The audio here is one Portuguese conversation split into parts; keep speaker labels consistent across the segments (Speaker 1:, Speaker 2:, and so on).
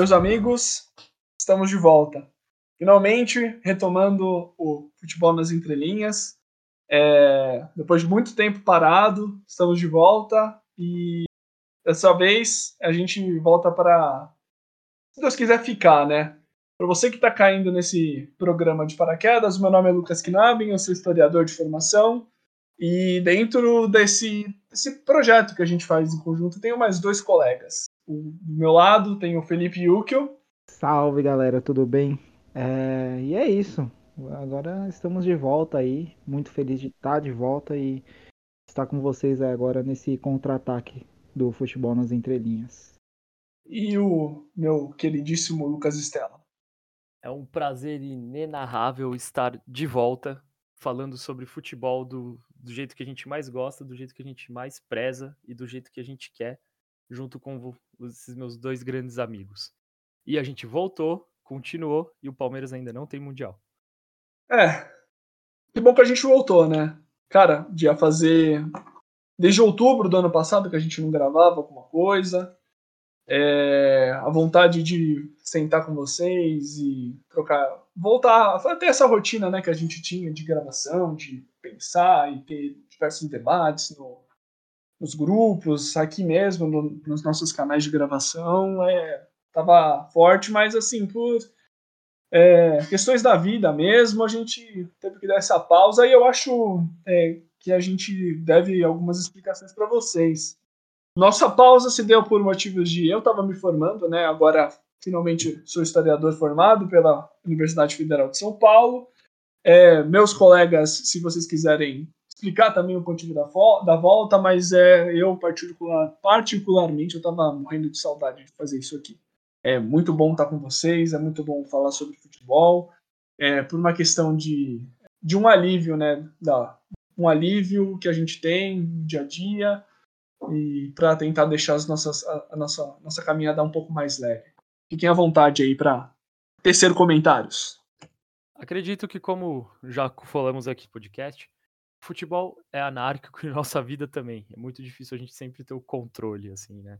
Speaker 1: Meus amigos, estamos de volta. Finalmente, retomando o futebol nas entrelinhas. É, depois de muito tempo parado, estamos de volta e dessa vez a gente volta para, se Deus quiser, ficar, né? Para você que está caindo nesse programa de paraquedas, meu nome é Lucas Knabin, eu sou historiador de formação e dentro desse, desse projeto que a gente faz em conjunto, tenho mais dois colegas. O, do meu lado tem o Felipe Yukio.
Speaker 2: Salve galera, tudo bem? É, e é isso. Agora estamos de volta aí. Muito feliz de estar de volta e estar com vocês agora nesse contra-ataque do futebol nas entrelinhas.
Speaker 1: E o meu queridíssimo Lucas Estela.
Speaker 3: É um prazer inenarrável estar de volta falando sobre futebol do, do jeito que a gente mais gosta, do jeito que a gente mais preza e do jeito que a gente quer, junto com esses meus dois grandes amigos. E a gente voltou, continuou e o Palmeiras ainda não tem Mundial.
Speaker 1: É. Que bom que a gente voltou, né? Cara, de fazer. Desde outubro do ano passado que a gente não gravava alguma coisa. É, a vontade de sentar com vocês e trocar, voltar a ter essa rotina né, que a gente tinha de gravação, de pensar e ter diversos debates no, nos grupos, aqui mesmo, no, nos nossos canais de gravação, é, tava forte, mas assim, por é, questões da vida mesmo, a gente teve que dar essa pausa e eu acho é, que a gente deve algumas explicações para vocês. Nossa pausa se deu por motivos de eu estava me formando, né? Agora finalmente sou historiador formado pela Universidade Federal de São Paulo. É, meus colegas, se vocês quiserem explicar também o motivo da, da volta, mas é, eu particular, particularmente eu estava morrendo de saudade de fazer isso aqui. É muito bom estar com vocês, é muito bom falar sobre futebol, é, por uma questão de, de um alívio, né? Da, um alívio que a gente tem no dia a dia, e para tentar deixar as nossas, a, a, nossa, nossa caminhada um pouco mais leve. Fiquem à vontade aí para tecer comentários.
Speaker 3: Acredito que, como já falamos aqui no podcast, futebol é anárquico e nossa vida também. É muito difícil a gente sempre ter o controle, assim, né?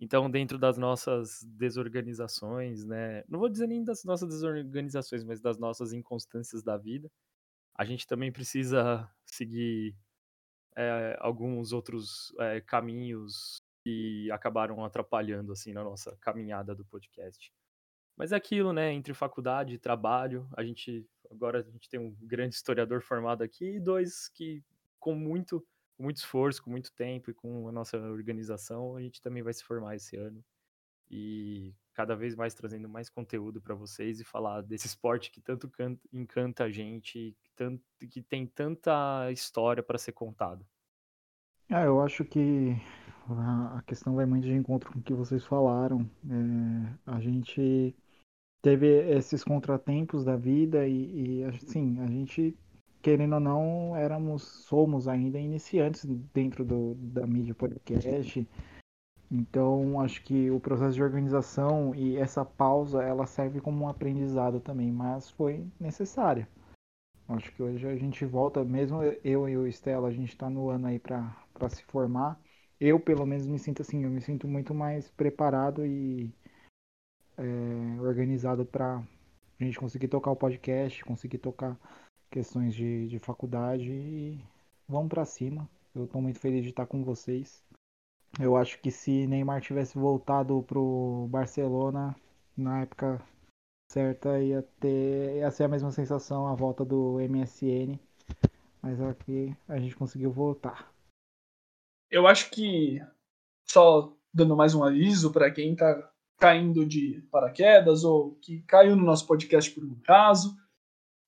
Speaker 3: Então, dentro das nossas desorganizações, né? Não vou dizer nem das nossas desorganizações, mas das nossas inconstâncias da vida, a gente também precisa seguir é, alguns outros é, caminhos que acabaram atrapalhando assim na nossa caminhada do podcast. Mas é aquilo, né? Entre faculdade e trabalho, a gente agora a gente tem um grande historiador formado aqui e dois que com muito, com muito esforço, com muito tempo e com a nossa organização, a gente também vai se formar esse ano e cada vez mais trazendo mais conteúdo para vocês e falar desse esporte que tanto canta, encanta a gente, que, tanto, que tem tanta história para ser contada.
Speaker 2: Ah, eu acho que a questão vai muito de encontro com o que vocês falaram. É, a gente teve esses contratempos da vida e, e assim, a gente querendo ou não, éramos, somos ainda iniciantes dentro do, da mídia podcast. Então, acho que o processo de organização e essa pausa, ela serve como um aprendizado também, mas foi necessária. Acho que hoje a gente volta, mesmo eu e o Estela, a gente está no ano aí para se formar. Eu, pelo menos, me sinto assim, eu me sinto muito mais preparado e é, organizado para a gente conseguir tocar o podcast, conseguir tocar questões de, de faculdade e vamos para cima. Eu estou muito feliz de estar com vocês. Eu acho que se Neymar tivesse voltado pro Barcelona na época certa, ia ter ia ser a mesma sensação a volta do MSN. Mas aqui a gente conseguiu voltar.
Speaker 1: Eu acho que só dando mais um aviso para quem está caindo de paraquedas ou que caiu no nosso podcast por um caso,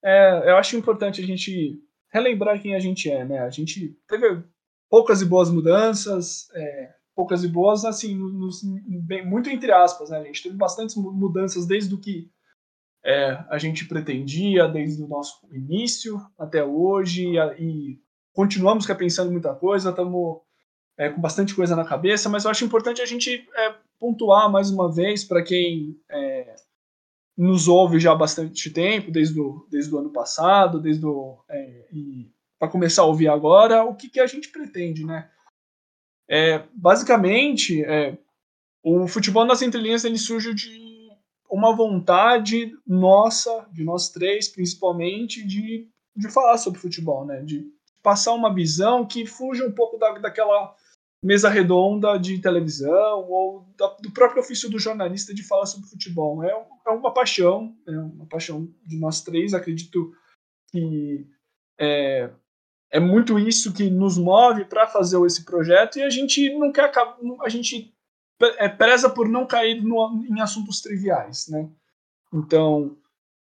Speaker 1: é, eu acho importante a gente relembrar quem a gente é, né? A gente teve poucas e boas mudanças, é, poucas e boas, assim, nos, bem, muito entre aspas, né? A gente teve bastantes mudanças desde o que é, a gente pretendia, desde o nosso início até hoje, e, continuamos repensando muita coisa, estamos é, com bastante coisa na cabeça, mas eu acho importante a gente é, pontuar mais uma vez para quem é, nos ouve já há bastante tempo, desde o, desde o ano passado, desde é, para começar a ouvir agora, o que, que a gente pretende, né? É, basicamente, é, o futebol nas entrelinhas ele surge de uma vontade nossa, de nós três principalmente, de, de falar sobre futebol, né? De passar uma visão que fuja um pouco da, daquela mesa redonda de televisão ou da, do próprio ofício do jornalista de falar sobre futebol. É, é uma paixão, é uma paixão de nós três. Acredito que é, é muito isso que nos move para fazer esse projeto e a gente não quer a gente é, preza por não cair no, em assuntos triviais, né? Então,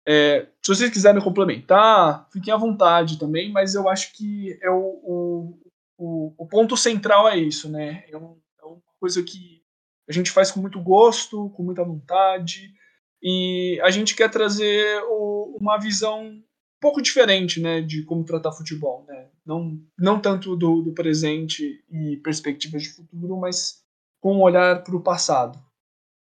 Speaker 1: é, se vocês quiserem complementar, fiquem à vontade também, mas eu acho que é o, o, o, o ponto central é isso, né? É, um, é, uma coisa que a gente faz com muito gosto, com muita vontade, e a gente quer trazer o, uma visão um pouco diferente, né, de como tratar futebol, né? Não, não tanto do, do presente e perspectivas de futuro, mas com um olhar para o passado.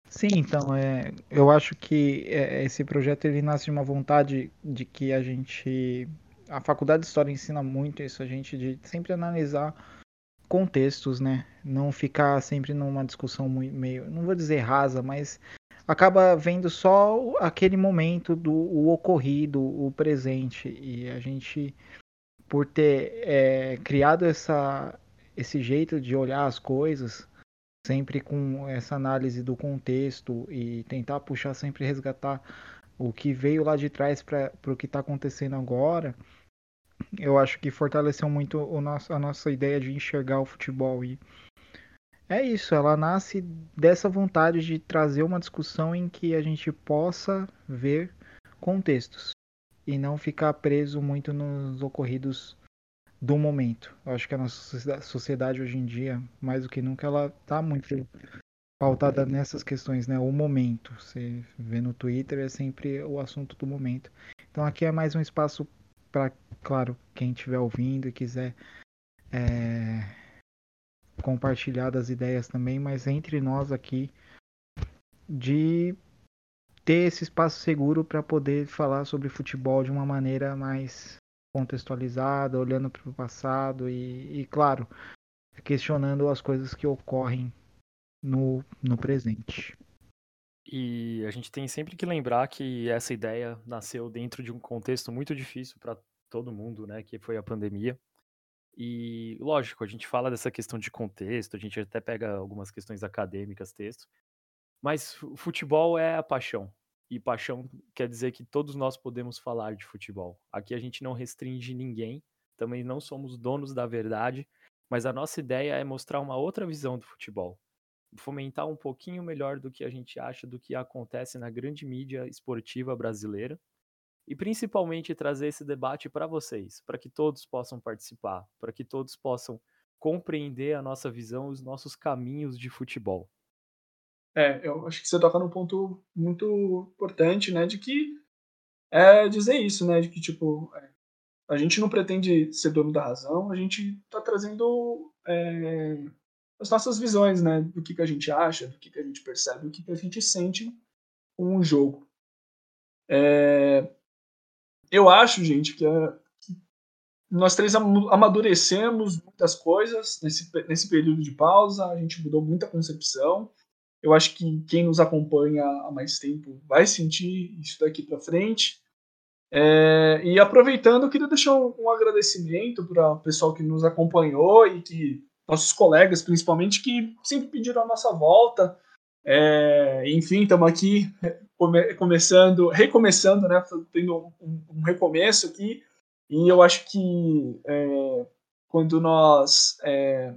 Speaker 2: Sim, então, é, eu acho que é, esse projeto ele nasce de uma vontade de que a gente. A faculdade de História ensina muito isso, a gente de sempre analisar contextos, né? Não ficar sempre numa discussão meio, não vou dizer rasa, mas acaba vendo só aquele momento do o ocorrido, o presente. E a gente, por ter é, criado essa, esse jeito de olhar as coisas, sempre com essa análise do contexto e tentar puxar, sempre resgatar o que veio lá de trás para o que está acontecendo agora, eu acho que fortaleceu muito o nosso, a nossa ideia de enxergar o futebol. E é isso, ela nasce dessa vontade de trazer uma discussão em que a gente possa ver contextos e não ficar preso muito nos ocorridos do momento. Eu acho que a nossa sociedade hoje em dia, mais do que nunca, ela está muito pautada nessas questões, né? O momento. Você vê no Twitter é sempre o assunto do momento. Então aqui é mais um espaço para, claro, quem estiver ouvindo e quiser é, compartilhar das ideias também, mas entre nós aqui de ter esse espaço seguro para poder falar sobre futebol de uma maneira mais contextualizada, olhando para o passado e, e, claro, questionando as coisas que ocorrem no, no presente.
Speaker 3: E a gente tem sempre que lembrar que essa ideia nasceu dentro de um contexto muito difícil para todo mundo, né, que foi a pandemia. E lógico, a gente fala dessa questão de contexto, a gente até pega algumas questões acadêmicas, texto, mas futebol é a paixão, e paixão quer dizer que todos nós podemos falar de futebol. Aqui a gente não restringe ninguém, também não somos donos da verdade, mas a nossa ideia é mostrar uma outra visão do futebol. Fomentar um pouquinho melhor do que a gente acha do que acontece na grande mídia esportiva brasileira. E principalmente trazer esse debate para vocês, para que todos possam participar, para que todos possam compreender a nossa visão, os nossos caminhos de futebol.
Speaker 1: É, eu acho que você toca num ponto muito importante, né, de que é dizer isso, né, de que, tipo, é, a gente não pretende ser dono da razão, a gente está trazendo é, as nossas visões, né, do que, que a gente acha, do que, que a gente percebe, do que, que a gente sente com o jogo. É, eu acho, gente, que, é, nós três amadurecemos muitas coisas nesse, nesse período de pausa, a gente mudou muita concepção, eu acho que quem nos acompanha há mais tempo vai sentir isso daqui para frente. É, e aproveitando, eu queria deixar um, um agradecimento para o pessoal que nos acompanhou e que nossos colegas, principalmente, que sempre pediram a nossa volta. É, enfim, estamos aqui come, começando, recomeçando, né, tendo um, um, recomeço aqui. E eu acho que é, quando nós é,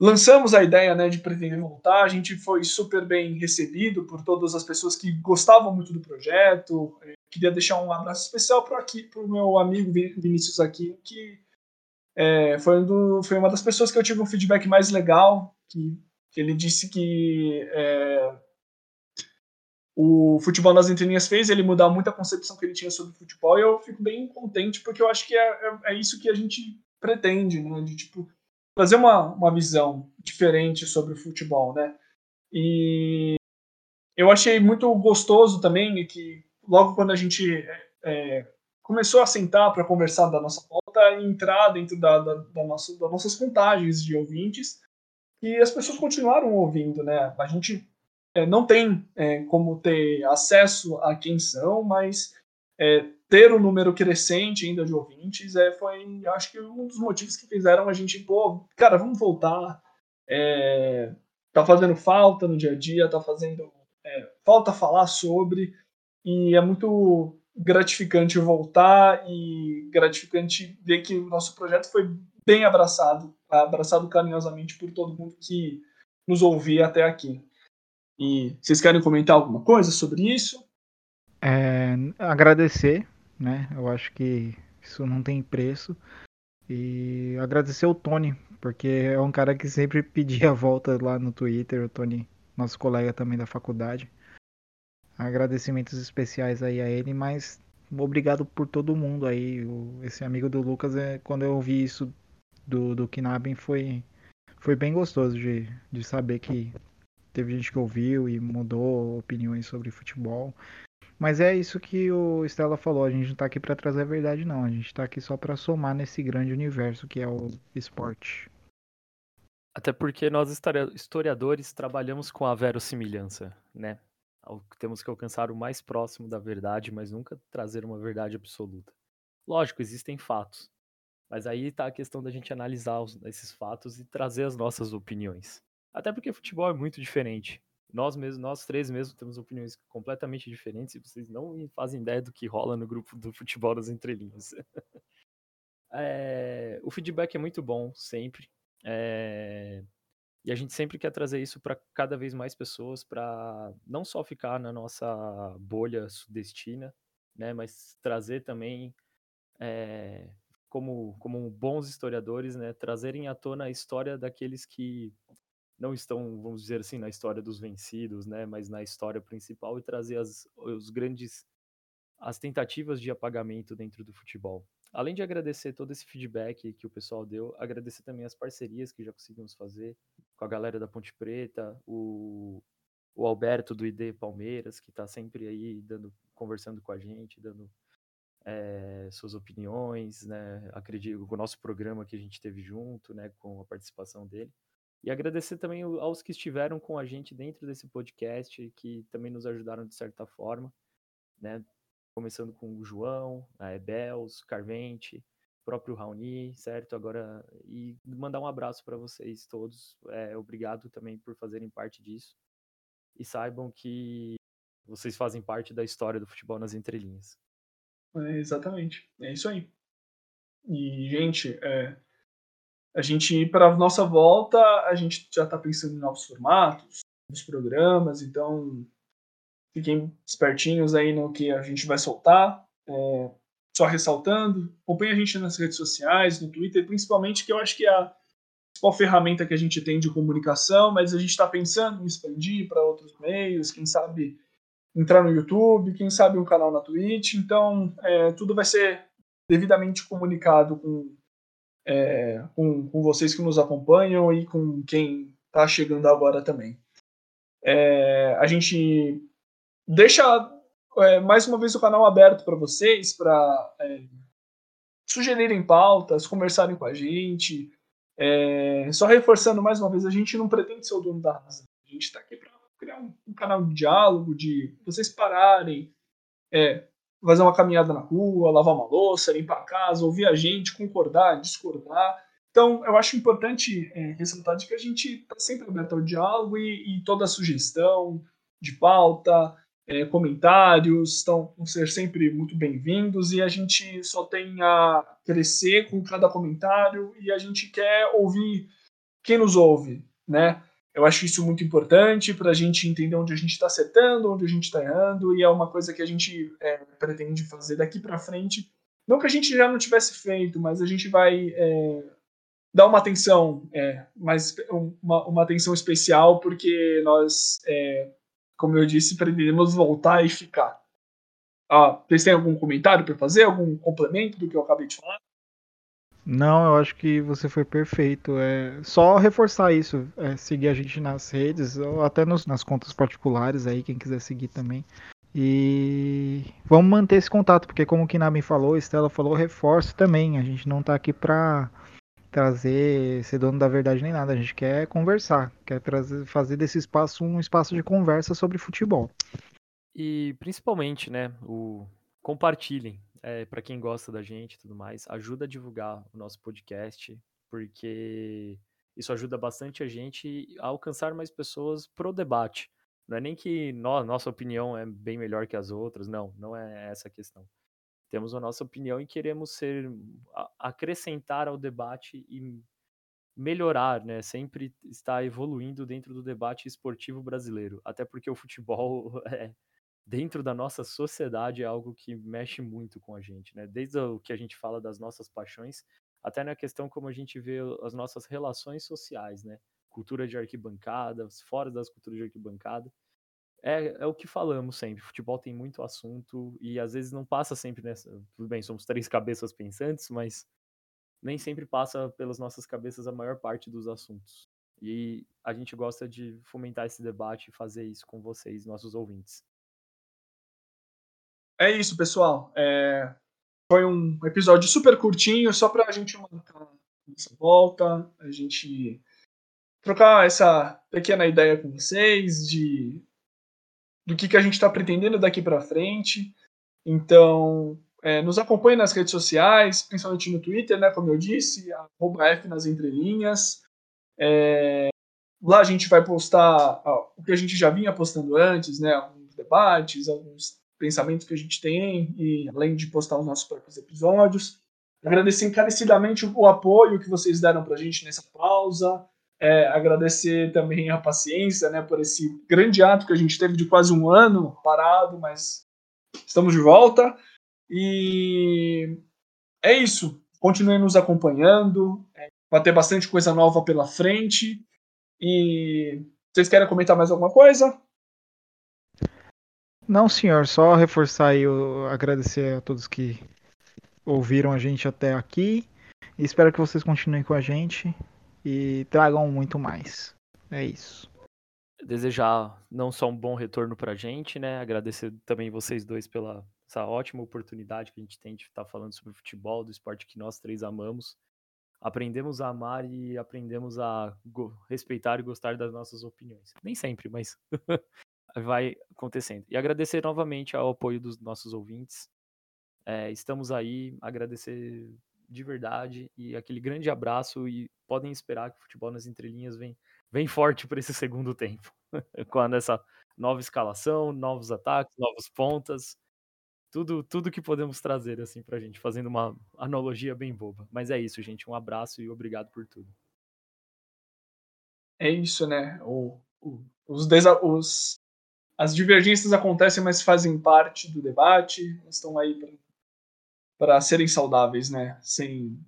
Speaker 1: lançamos a ideia né, de pretender voltar, a gente foi super bem recebido por todas as pessoas que gostavam muito do projeto. Eu queria deixar um abraço especial para o meu amigo Vinícius aqui, que é, foi, um do, foi, uma das pessoas que eu tive um feedback mais legal, que, que ele disse que é, o futebol nas entrelinhas fez ele mudar muito a concepção que ele tinha sobre futebol, e eu fico bem contente, porque eu acho que é, é, é isso que a gente pretende, né, de tipo trazer uma, uma visão diferente sobre o futebol, né? E eu achei muito gostoso também que logo quando a gente é, começou a sentar para conversar da nossa pauta, entrar dentro da, da, da nossa, das nossas contagens de ouvintes, e as pessoas continuaram ouvindo, né? A gente é, não tem é, como ter acesso a quem são, mas é, ter um número crescente ainda de ouvintes é, foi, acho que, um dos motivos que fizeram a gente, pô, cara, vamos voltar. É, tá fazendo falta no dia a dia, tá fazendo é, falta falar sobre, e é muito gratificante voltar e gratificante ver que o nosso projeto foi bem abraçado, abraçado carinhosamente por todo mundo que nos ouvia até aqui. E vocês querem comentar alguma coisa sobre isso?
Speaker 2: É, agradecer, né? Eu acho que isso não tem preço. E agradecer o Tony, porque é um cara que sempre pedia a volta lá no Twitter, o Tony, nosso colega também da faculdade. Agradecimentos especiais aí a ele, mas obrigado por todo mundo aí. Esse amigo do Lucas, é, quando eu ouvi isso do, do Kinabin, foi, foi bem gostoso de, de saber que teve gente que ouviu e mudou opiniões sobre futebol. Mas é isso que o Stella falou, a gente não tá aqui para trazer a verdade não, a gente tá aqui só para somar nesse grande universo que é o esporte.
Speaker 3: Até porque nós historiadores trabalhamos com a verossimilhança, né? Temos que alcançar o mais próximo da verdade, mas nunca trazer uma verdade absoluta. Lógico, existem fatos, mas aí está a questão da gente analisar os, esses fatos e trazer as nossas opiniões. Até porque futebol é muito diferente. Nós mesmos, nós três mesmos temos opiniões completamente diferentes e vocês não fazem ideia do que rola no grupo do futebol das entrelinhas. é, o feedback é muito bom sempre. É, e a gente sempre quer trazer isso para cada vez mais pessoas, para não só ficar na nossa bolha sudestina, né, mas trazer também, é, como, como bons historiadores, né, trazerem à tona a história daqueles que não estão, vamos dizer assim, na história dos vencidos, né, mas na história principal e trazer as, os grandes as tentativas de apagamento dentro do futebol. Além de agradecer todo esse feedback que o pessoal deu, agradecer também as parcerias que já conseguimos fazer com a galera da Ponte Preta, o, o Alberto do ID Palmeiras, que está sempre aí dando, conversando com a gente, dando é, suas opiniões, né? Acredito o nosso programa que a gente teve junto, né? Com a participação dele. E agradecer também aos que estiveram com a gente dentro desse podcast, que também nos ajudaram de certa forma, né? começando com o João, a Ebels, Carvente, próprio Raoni, certo? Agora, e mandar um abraço para vocês todos. É, obrigado também por fazerem parte disso. E saibam que vocês fazem parte da história do futebol nas entrelinhas.
Speaker 1: É, exatamente, é isso aí. E, gente, é, a gente, para a nossa volta, a gente já está pensando em novos formatos, novos programas, então Fiquem espertinhos aí no que a gente vai soltar. É, só ressaltando, acompanhe a gente nas redes sociais, no Twitter, principalmente, que eu acho que é a principal ferramenta que a gente tem de comunicação, mas a gente está pensando em expandir para outros meios, quem sabe entrar no YouTube, quem sabe um canal na Twitch. Então, é, tudo vai ser devidamente comunicado com, é, com, com, vocês que nos acompanham e com quem está chegando agora também. É, a gente deixa é, mais uma vez o canal aberto para vocês, para é, sugerirem pautas, conversarem com a gente. É, só reforçando mais uma vez, a gente não pretende ser o dono da razão. A gente está aqui para criar um, um, canal de diálogo, de vocês pararem, é, fazer uma caminhada na rua, lavar uma louça, limpar a casa, ouvir a gente, concordar, discordar. Então, eu acho importante é, ressaltar de que a gente está sempre aberto ao diálogo e, e toda sugestão de pauta, é, comentários estão vão ser sempre muito bem-vindos e a gente só tem a crescer com cada comentário e a gente quer ouvir quem nos ouve, né? Eu acho isso muito importante para a gente entender onde a gente está acertando, onde a gente está errando e é uma coisa que a gente é, pretende fazer daqui para frente. Não que a gente já não tivesse feito, mas a gente vai é, dar uma atenção, é, uma, uma atenção especial porque nós é, como eu disse, pretendemos voltar e ficar. Ah, vocês têm algum comentário para fazer? Algum complemento do que eu acabei de falar?
Speaker 2: Não, eu acho que você foi perfeito. É só reforçar isso, é seguir a gente nas redes, ou até nos, nas contas particulares aí, quem quiser seguir também. E vamos manter esse contato, porque como o Kinabin falou, Estela falou, reforço também. A gente não está aqui para trazer, ser dono da verdade nem nada. A gente quer conversar, quer trazer, fazer desse espaço um espaço de conversa sobre futebol.
Speaker 3: E principalmente, né, o compartilhem é, para quem gosta da gente e tudo mais. Ajuda a divulgar o nosso podcast, porque isso ajuda bastante a gente a alcançar mais pessoas pro debate. Não é nem que no, nossa opinião é bem melhor que as outras, não, não é essa a questão. Temos a nossa opinião e queremos ser acrescentar ao debate e melhorar, né? Sempre estar evoluindo dentro do debate esportivo brasileiro. Até porque o futebol é, dentro da nossa sociedade é algo que mexe muito com a gente, né? Desde o que a gente fala das nossas paixões, até na questão como a gente vê as nossas relações sociais, né? Cultura de arquibancada, fora das culturas de arquibancada. É, é o que falamos sempre. Futebol tem muito assunto e às vezes não passa sempre nessa. Tudo bem, somos três cabeças pensantes, mas nem sempre passa pelas nossas cabeças a maior parte dos assuntos. E a gente gosta de fomentar esse debate e fazer isso com vocês, nossos ouvintes.
Speaker 1: É isso, pessoal. É... Foi um episódio super curtinho, só para a gente marcar essa volta, a gente trocar essa pequena ideia com vocês de do que, que a gente está pretendendo daqui para frente. Então, é, nos acompanhe nas redes sociais, principalmente no Twitter, né, como eu disse, F nas entrelinhas. É, lá a gente vai postar ó, o que a gente já vinha postando antes, né, alguns debates, alguns pensamentos que a gente tem, e além de postar os nossos próprios episódios. Agradecer encarecidamente o apoio que vocês deram para a gente nessa pausa. É, agradecer também a paciência né, por esse grande ato que a gente teve de quase um ano parado, mas estamos de volta. E é isso. Continuem nos acompanhando. É, vai ter bastante coisa nova pela frente. E vocês querem comentar mais alguma coisa?
Speaker 2: Não, senhor, só reforçar e agradecer a todos que ouviram a gente até aqui. Espero que vocês continuem com a gente e tragam muito mais. É isso.
Speaker 3: Desejar não só um bom retorno pra gente, né? Agradecer também vocês dois pela essa ótima oportunidade que a gente tem de estar falando sobre futebol, do esporte que nós três amamos. Aprendemos a amar e aprendemos a respeitar e gostar das nossas opiniões. Nem sempre, mas vai acontecendo. E agradecer novamente ao apoio dos nossos ouvintes. É, estamos aí, agradecer de verdade e aquele grande abraço e podem esperar que o futebol nas entrelinhas vem, vem forte para esse segundo tempo. Com essa nova escalação, novos ataques, novas pontas, tudo tudo que podemos trazer assim pra gente, fazendo uma analogia bem boba. Mas é isso, gente, um abraço e obrigado por tudo.
Speaker 1: É isso, né? O, o, os, os as divergências acontecem, mas fazem parte do debate, estão aí para serem saudáveis, né? Sem,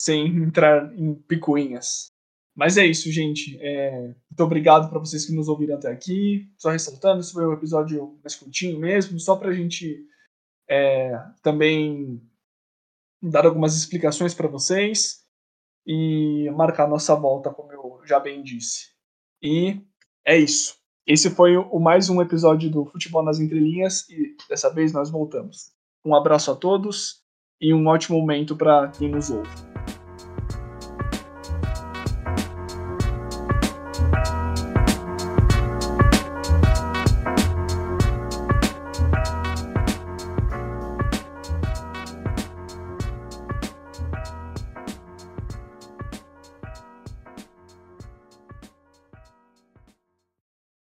Speaker 1: sem entrar em picuinhas. Mas é isso, gente. É, muito obrigado para vocês que nos ouviram até aqui. Só ressaltando, esse foi um episódio mais curtinho mesmo, só para a gente é, também dar algumas explicações para vocês e marcar nossa volta, como eu já bem disse. E é isso. Esse foi o mais um episódio do Futebol nas Entrelinhas e dessa vez nós voltamos. Um abraço a todos e um ótimo momento para quem nos ouve.